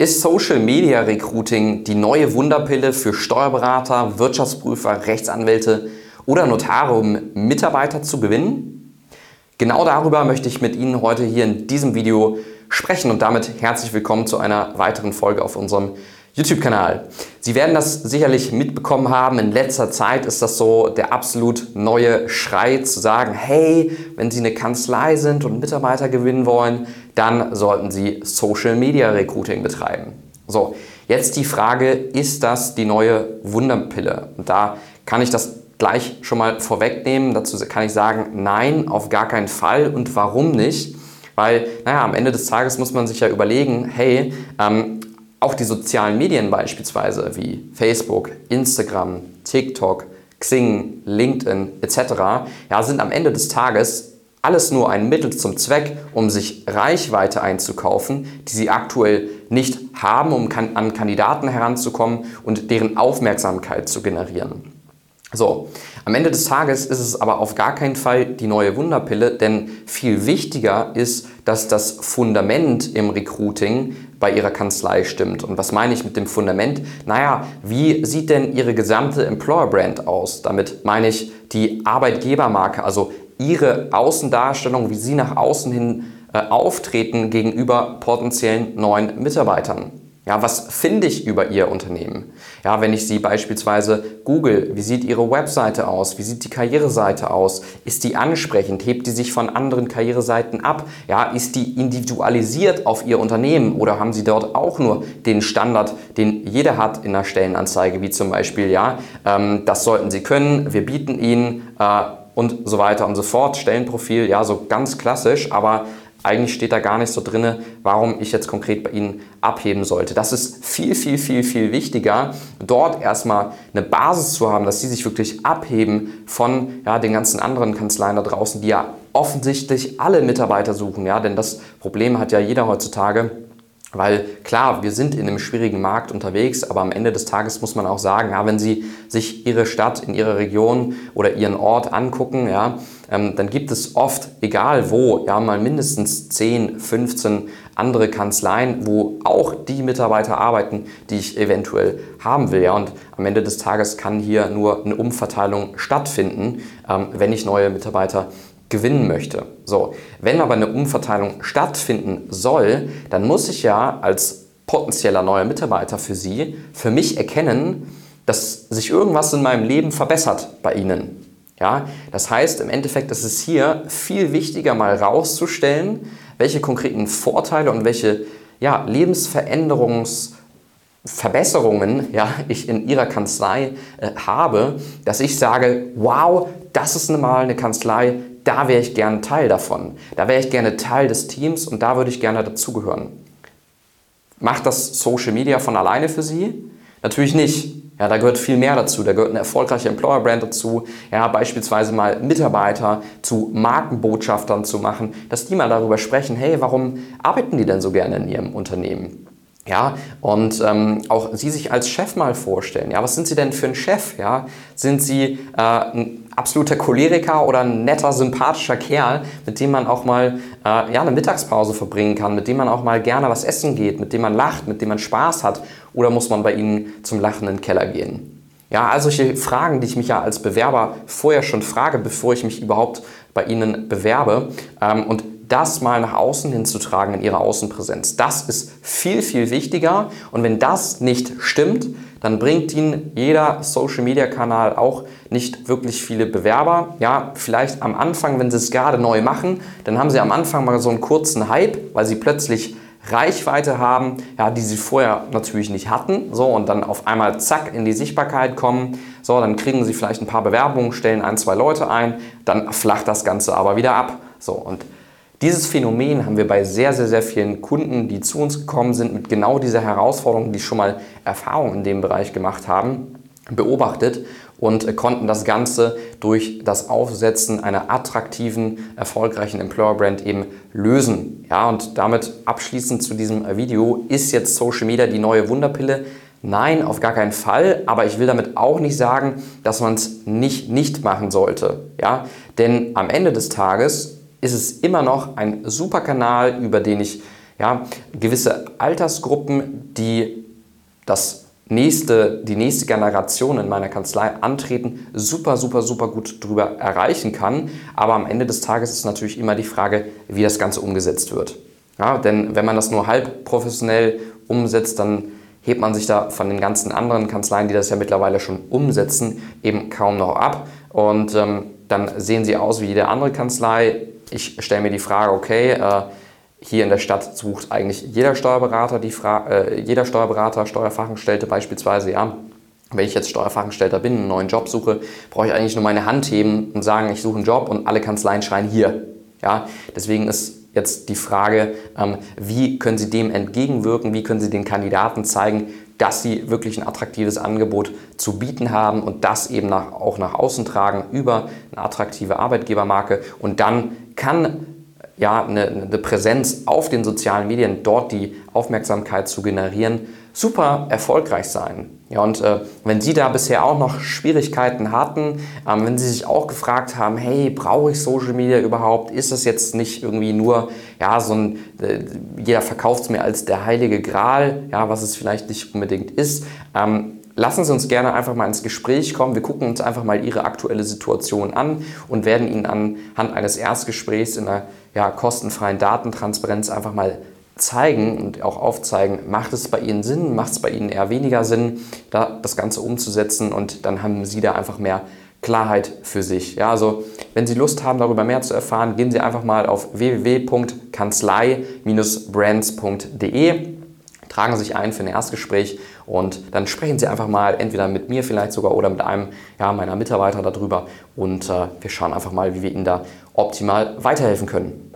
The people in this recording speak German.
Ist Social Media Recruiting die neue Wunderpille für Steuerberater, Wirtschaftsprüfer, Rechtsanwälte oder Notare, um Mitarbeiter zu gewinnen? Genau darüber möchte ich mit Ihnen heute hier in diesem Video sprechen und damit herzlich willkommen zu einer weiteren Folge auf unserem YouTube-Kanal. Sie werden das sicherlich mitbekommen haben. In letzter Zeit ist das so der absolut neue Schrei zu sagen, hey, wenn Sie eine Kanzlei sind und Mitarbeiter gewinnen wollen, dann sollten Sie Social Media Recruiting betreiben. So, jetzt die Frage, ist das die neue Wunderpille? Und da kann ich das gleich schon mal vorwegnehmen. Dazu kann ich sagen, nein, auf gar keinen Fall. Und warum nicht? Weil, naja, am Ende des Tages muss man sich ja überlegen, hey, ähm, auch die sozialen Medien beispielsweise wie Facebook, Instagram, TikTok, Xing, LinkedIn etc. Ja, sind am Ende des Tages alles nur ein Mittel zum Zweck, um sich Reichweite einzukaufen, die sie aktuell nicht haben, um an Kandidaten heranzukommen und deren Aufmerksamkeit zu generieren. So, am Ende des Tages ist es aber auf gar keinen Fall die neue Wunderpille, denn viel wichtiger ist, dass das Fundament im Recruiting bei Ihrer Kanzlei stimmt. Und was meine ich mit dem Fundament? Naja, wie sieht denn Ihre gesamte Employer Brand aus? Damit meine ich die Arbeitgebermarke, also Ihre Außendarstellung, wie Sie nach außen hin äh, auftreten gegenüber potenziellen neuen Mitarbeitern. Ja, was finde ich über Ihr Unternehmen? Ja, wenn ich Sie beispielsweise google, wie sieht Ihre Webseite aus? Wie sieht die Karriereseite aus? Ist die ansprechend? Hebt die sich von anderen Karriereseiten ab? Ja, ist die individualisiert auf Ihr Unternehmen oder haben Sie dort auch nur den Standard, den jeder hat in einer Stellenanzeige, wie zum Beispiel, ja, ähm, das sollten Sie können, wir bieten Ihnen äh, und so weiter und so fort. Stellenprofil, ja, so ganz klassisch, aber eigentlich steht da gar nicht so drin, warum ich jetzt konkret bei Ihnen abheben sollte. Das ist viel, viel, viel, viel wichtiger, dort erstmal eine Basis zu haben, dass Sie sich wirklich abheben von ja, den ganzen anderen Kanzleien da draußen, die ja offensichtlich alle Mitarbeiter suchen. Ja? Denn das Problem hat ja jeder heutzutage weil klar, wir sind in einem schwierigen Markt unterwegs, aber am Ende des Tages muss man auch sagen, ja, wenn Sie sich Ihre Stadt in Ihrer Region oder Ihren Ort angucken, ja, ähm, dann gibt es oft, egal wo, ja, mal mindestens 10, 15 andere Kanzleien, wo auch die Mitarbeiter arbeiten, die ich eventuell haben will. Ja. Und am Ende des Tages kann hier nur eine Umverteilung stattfinden, ähm, wenn ich neue Mitarbeiter gewinnen möchte. So, wenn aber eine Umverteilung stattfinden soll, dann muss ich ja als potenzieller neuer Mitarbeiter für Sie für mich erkennen, dass sich irgendwas in meinem Leben verbessert bei Ihnen. Ja, das heißt, im Endeffekt ist es hier viel wichtiger, mal rauszustellen, welche konkreten Vorteile und welche ja, Lebensveränderungsverbesserungen ja, ich in Ihrer Kanzlei äh, habe, dass ich sage, wow, das ist mal eine Kanzlei, da wäre ich gerne Teil davon. Da wäre ich gerne Teil des Teams und da würde ich gerne dazugehören. Macht das Social Media von alleine für Sie? Natürlich nicht. Ja, da gehört viel mehr dazu. Da gehört eine erfolgreiche Employer Brand dazu. Ja, beispielsweise mal Mitarbeiter zu Markenbotschaftern zu machen, dass die mal darüber sprechen, hey, warum arbeiten die denn so gerne in ihrem Unternehmen? Ja, und ähm, auch Sie sich als Chef mal vorstellen. Ja, was sind Sie denn für ein Chef? Ja, sind Sie äh, ein absoluter Choleriker oder ein netter, sympathischer Kerl, mit dem man auch mal äh, ja, eine Mittagspause verbringen kann, mit dem man auch mal gerne was essen geht, mit dem man lacht, mit dem man Spaß hat? Oder muss man bei Ihnen zum Lachen in den Keller gehen? Ja, all solche Fragen, die ich mich ja als Bewerber vorher schon frage, bevor ich mich überhaupt bei Ihnen bewerbe. Ähm, und das mal nach außen hinzutragen in ihrer Außenpräsenz. Das ist viel, viel wichtiger. Und wenn das nicht stimmt, dann bringt Ihnen jeder Social-Media-Kanal auch nicht wirklich viele Bewerber. Ja, vielleicht am Anfang, wenn Sie es gerade neu machen, dann haben Sie am Anfang mal so einen kurzen Hype, weil Sie plötzlich Reichweite haben, ja, die sie vorher natürlich nicht hatten, so und dann auf einmal zack in die Sichtbarkeit kommen, so dann kriegen sie vielleicht ein paar Bewerbungen, stellen ein, zwei Leute ein, dann flacht das Ganze aber wieder ab, so und dieses Phänomen haben wir bei sehr, sehr, sehr vielen Kunden, die zu uns gekommen sind, mit genau dieser Herausforderung, die schon mal Erfahrung in dem Bereich gemacht haben, beobachtet und konnten das Ganze durch das Aufsetzen einer attraktiven, erfolgreichen Employer Brand eben lösen. Ja, und damit abschließend zu diesem Video, ist jetzt Social Media die neue Wunderpille? Nein, auf gar keinen Fall, aber ich will damit auch nicht sagen, dass man es nicht nicht machen sollte, ja? Denn am Ende des Tages ist es immer noch ein super Kanal, über den ich Ja, gewisse Altersgruppen, die das nächste, die nächste Generation in meiner Kanzlei antreten, super, super, super gut drüber erreichen kann. Aber am Ende des Tages ist natürlich immer die Frage, wie das Ganze umgesetzt wird. Ja, denn wenn man das nur halb professionell umsetzt, dann hebt man sich da von den ganzen anderen Kanzleien, die das ja mittlerweile schon umsetzen, eben kaum noch ab. Und ähm, dann sehen sie aus wie jede andere Kanzlei. Ich stelle mir die Frage, okay, äh, hier in der Stadt sucht eigentlich jeder Steuerberater, die äh, jeder Steuerberater, Steuerfachangestellte beispielsweise, ja. Wenn ich jetzt Steuerfachangestellter bin, einen neuen Job suche, brauche ich eigentlich nur meine Hand heben und sagen, ich suche einen Job und alle Kanzleien schreien hier. Ja, deswegen ist jetzt die Frage, ähm, wie können Sie dem entgegenwirken, wie können Sie den Kandidaten zeigen, dass sie wirklich ein attraktives Angebot zu bieten haben und das eben nach, auch nach außen tragen über eine attraktive Arbeitgebermarke. Und dann kann ja, eine, eine Präsenz auf den sozialen Medien, dort die Aufmerksamkeit zu generieren, super erfolgreich sein. Ja, und äh, wenn Sie da bisher auch noch Schwierigkeiten hatten, ähm, wenn Sie sich auch gefragt haben, hey, brauche ich Social Media überhaupt? Ist das jetzt nicht irgendwie nur, ja, so ein, äh, jeder verkauft es mir als der heilige Gral, ja, was es vielleicht nicht unbedingt ist. Ähm, lassen Sie uns gerne einfach mal ins Gespräch kommen. Wir gucken uns einfach mal Ihre aktuelle Situation an und werden Ihnen anhand eines Erstgesprächs in einer ja, kostenfreien Datentransparenz einfach mal zeigen und auch aufzeigen, macht es bei Ihnen Sinn, macht es bei Ihnen eher weniger Sinn, da das Ganze umzusetzen und dann haben Sie da einfach mehr Klarheit für sich. Ja, also wenn Sie Lust haben, darüber mehr zu erfahren, gehen Sie einfach mal auf www.kanzlei-brands.de, tragen Sie sich ein für ein Erstgespräch und dann sprechen Sie einfach mal entweder mit mir vielleicht sogar oder mit einem ja, meiner Mitarbeiter darüber und äh, wir schauen einfach mal, wie wir Ihnen da optimal weiterhelfen können.